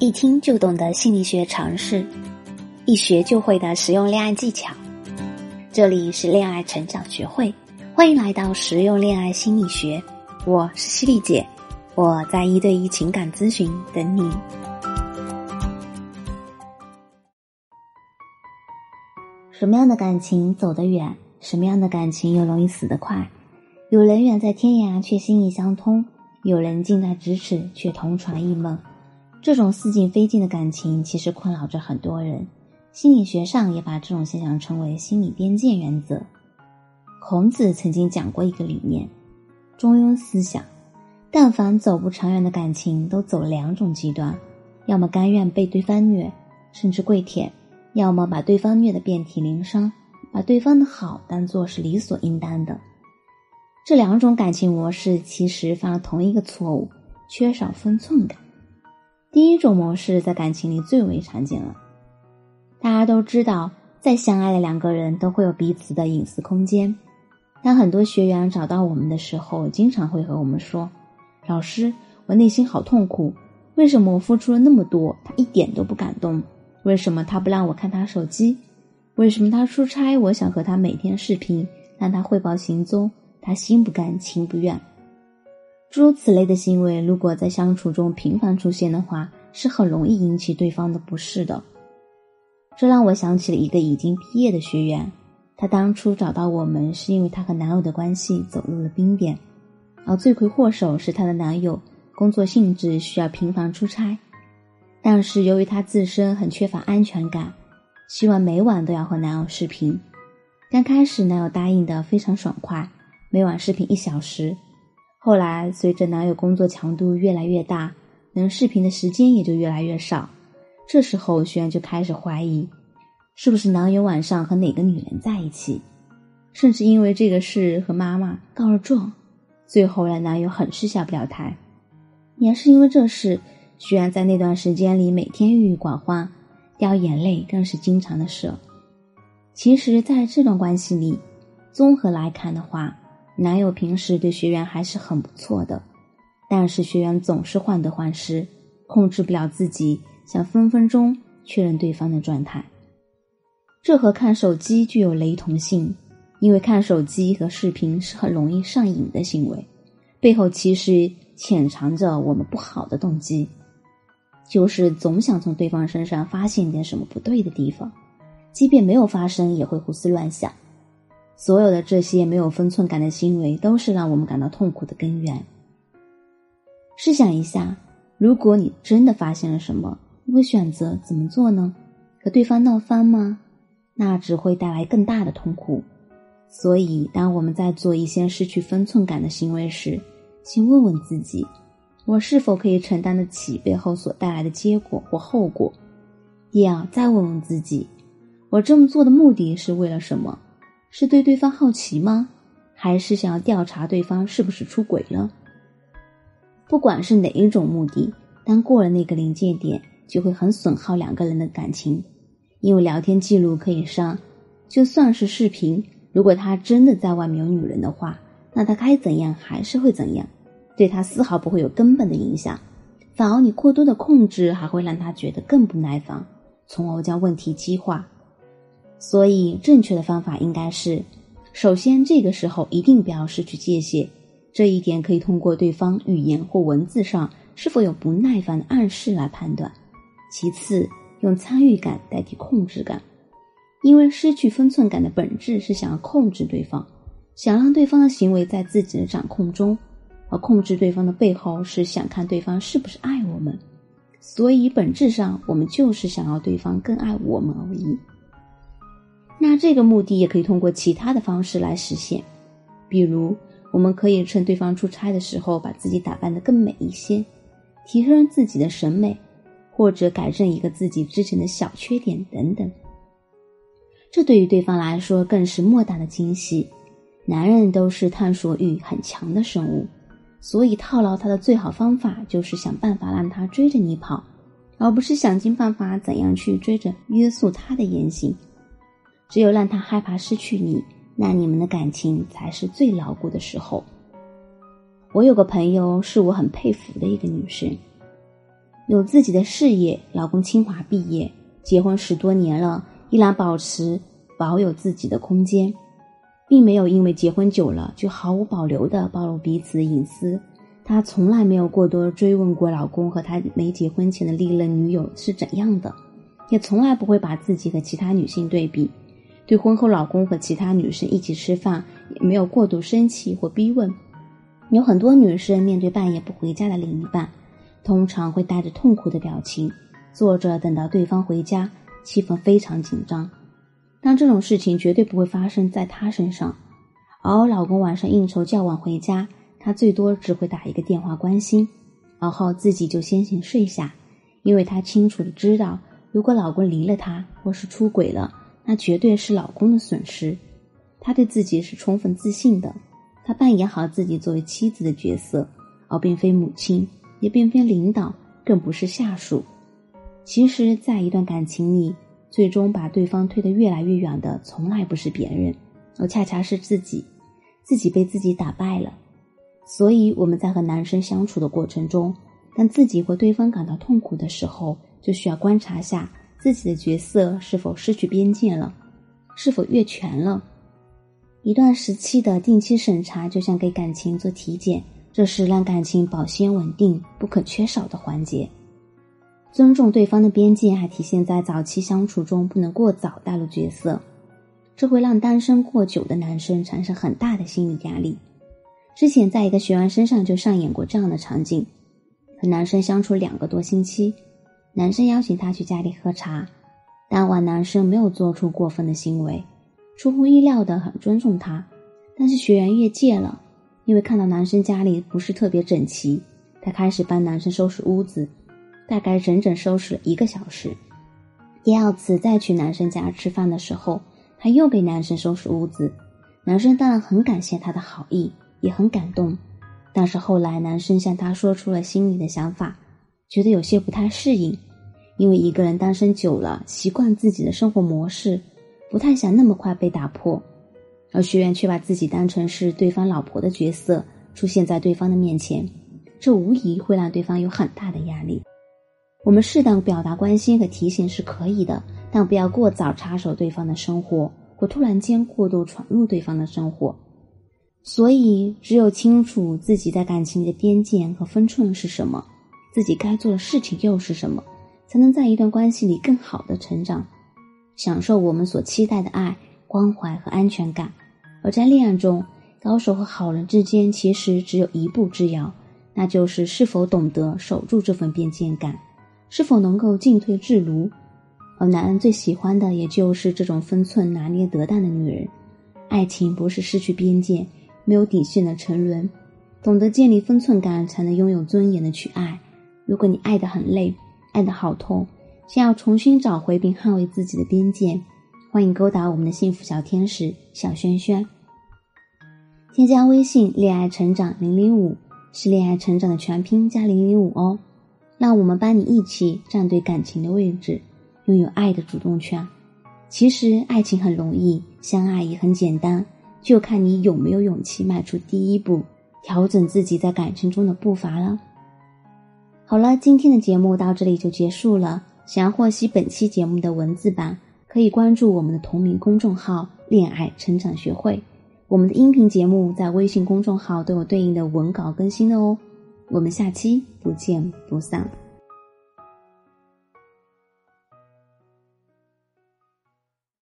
一听就懂的心理学常识，一学就会的实用恋爱技巧。这里是恋爱成长学会，欢迎来到实用恋爱心理学。我是犀利姐，我在一对一情感咨询等你。什么样的感情走得远？什么样的感情又容易死得快？有人远在天涯却心意相通，有人近在咫尺却同床异梦。这种似近非近的感情，其实困扰着很多人。心理学上也把这种现象称为心理边界原则。孔子曾经讲过一个理念：中庸思想。但凡走不长远的感情，都走两种极端：要么甘愿被对方虐，甚至跪舔；要么把对方虐得遍体鳞伤，把对方的好当做是理所应当的。这两种感情模式其实犯了同一个错误：缺少分寸感。第一种模式在感情里最为常见了。大家都知道，再相爱的两个人都会有彼此的隐私空间。当很多学员找到我们的时候，经常会和我们说：“老师，我内心好痛苦，为什么我付出了那么多，他一点都不感动？为什么他不让我看他手机？为什么他出差，我想和他每天视频，让他汇报行踪，他心不甘情不愿？”诸如此类的行为，如果在相处中频繁出现的话，是很容易引起对方的不适的。这让我想起了一个已经毕业的学员，她当初找到我们是因为她和男友的关系走入了冰点，而罪魁祸首是她的男友工作性质需要频繁出差，但是由于她自身很缺乏安全感，希望每晚都要和男友视频。刚开始男友答应的非常爽快，每晚视频一小时。后来，随着男友工作强度越来越大，能视频的时间也就越来越少。这时候，徐然就开始怀疑，是不是男友晚上和哪个女人在一起，甚至因为这个事和妈妈告了状。最后，让男友很是下不了台。也是因为这事，徐然在那段时间里每天郁郁寡欢，掉眼泪更是经常的事。其实，在这段关系里，综合来看的话，男友平时对学员还是很不错的，但是学员总是患得患失，控制不了自己，想分分钟确认对方的状态。这和看手机具有雷同性，因为看手机和视频是很容易上瘾的行为，背后其实潜藏着我们不好的动机，就是总想从对方身上发现点什么不对的地方，即便没有发生，也会胡思乱想。所有的这些没有分寸感的行为，都是让我们感到痛苦的根源。试想一下，如果你真的发现了什么，你会选择怎么做呢？和对方闹翻吗？那只会带来更大的痛苦。所以，当我们在做一些失去分寸感的行为时，请问问自己：我是否可以承担得起背后所带来的结果或后果？也要再问问自己：我这么做的目的是为了什么？是对对方好奇吗？还是想要调查对方是不是出轨了？不管是哪一种目的，当过了那个临界点，就会很损耗两个人的感情。因为聊天记录可以删，就算是视频，如果他真的在外面有女人的话，那他该怎样还是会怎样，对他丝毫不会有根本的影响。反而你过多的控制，还会让他觉得更不耐烦，从而将问题激化。所以，正确的方法应该是：首先，这个时候一定不要失去界限。这一点可以通过对方语言或文字上是否有不耐烦的暗示来判断。其次，用参与感代替控制感，因为失去分寸感的本质是想要控制对方，想让对方的行为在自己的掌控中，而控制对方的背后是想看对方是不是爱我们。所以，本质上我们就是想要对方更爱我们而已。那这个目的也可以通过其他的方式来实现，比如我们可以趁对方出差的时候把自己打扮得更美一些，提升自己的审美，或者改正一个自己之前的小缺点等等。这对于对方来说更是莫大的惊喜。男人都是探索欲很强的生物，所以套牢他的最好方法就是想办法让他追着你跑，而不是想尽办法怎样去追着约束他的言行。只有让他害怕失去你，那你们的感情才是最牢固的时候。我有个朋友是我很佩服的一个女生，有自己的事业，老公清华毕业，结婚十多年了，依然保持保有自己的空间，并没有因为结婚久了就毫无保留的暴露彼此的隐私。她从来没有过多追问过老公和她没结婚前的历任女友是怎样的，也从来不会把自己和其他女性对比。对婚后老公和其他女生一起吃饭，也没有过度生气或逼问。有很多女生面对半夜不回家的另一半，通常会带着痛苦的表情，坐着等到对方回家，气氛非常紧张。但这种事情绝对不会发生在她身上。而老公晚上应酬较晚回家，她最多只会打一个电话关心，然后自己就先行睡下，因为她清楚的知道，如果老公离了她或是出轨了。那绝对是老公的损失，她对自己是充分自信的，她扮演好自己作为妻子的角色，而并非母亲，也并非领导，更不是下属。其实，在一段感情里，最终把对方推得越来越远的，从来不是别人，而恰恰是自己，自己被自己打败了。所以，我们在和男生相处的过程中，当自己或对方感到痛苦的时候，就需要观察下。自己的角色是否失去边界了，是否越权了？一段时期的定期审查，就像给感情做体检，这是让感情保鲜稳定不可缺少的环节。尊重对方的边界，还体现在早期相处中不能过早带入角色，这会让单身过久的男生产生很大的心理压力。之前在一个学员身上就上演过这样的场景：和男生相处两个多星期。男生邀请她去家里喝茶，当晚男生没有做出过分的行为，出乎意料的很尊重她。但是学员越界了，因为看到男生家里不是特别整齐，他开始帮男生收拾屋子，大概整整收拾了一个小时。第二次再去男生家吃饭的时候，他又给男生收拾屋子，男生当然很感谢他的好意，也很感动。但是后来男生向他说出了心里的想法，觉得有些不太适应。因为一个人单身久了，习惯自己的生活模式，不太想那么快被打破，而学员却把自己当成是对方老婆的角色出现在对方的面前，这无疑会让对方有很大的压力。我们适当表达关心和提醒是可以的，但不要过早插手对方的生活，或突然间过度闯入对方的生活。所以，只有清楚自己在感情里的边界和分寸是什么，自己该做的事情又是什么。才能在一段关系里更好的成长，享受我们所期待的爱、关怀和安全感。而在恋爱中，高手和好人之间其实只有一步之遥，那就是是否懂得守住这份边界感，是否能够进退自如。而男人最喜欢的也就是这种分寸拿捏得当的女人。爱情不是失去边界、没有底线的沉沦，懂得建立分寸感，才能拥有尊严的去爱。如果你爱得很累，爱的好痛，想要重新找回并捍卫自己的边界，欢迎勾搭我们的幸福小天使小轩轩。添加微信“恋爱成长零零五”是恋爱成长的全拼加零零五哦，让我们帮你一起站对感情的位置，拥有爱的主动权。其实爱情很容易，相爱也很简单，就看你有没有勇气迈出第一步，调整自己在感情中的步伐了。好了，今天的节目到这里就结束了。想要获悉本期节目的文字版，可以关注我们的同名公众号“恋爱成长学会”。我们的音频节目在微信公众号都有对应的文稿更新的哦。我们下期不见不散。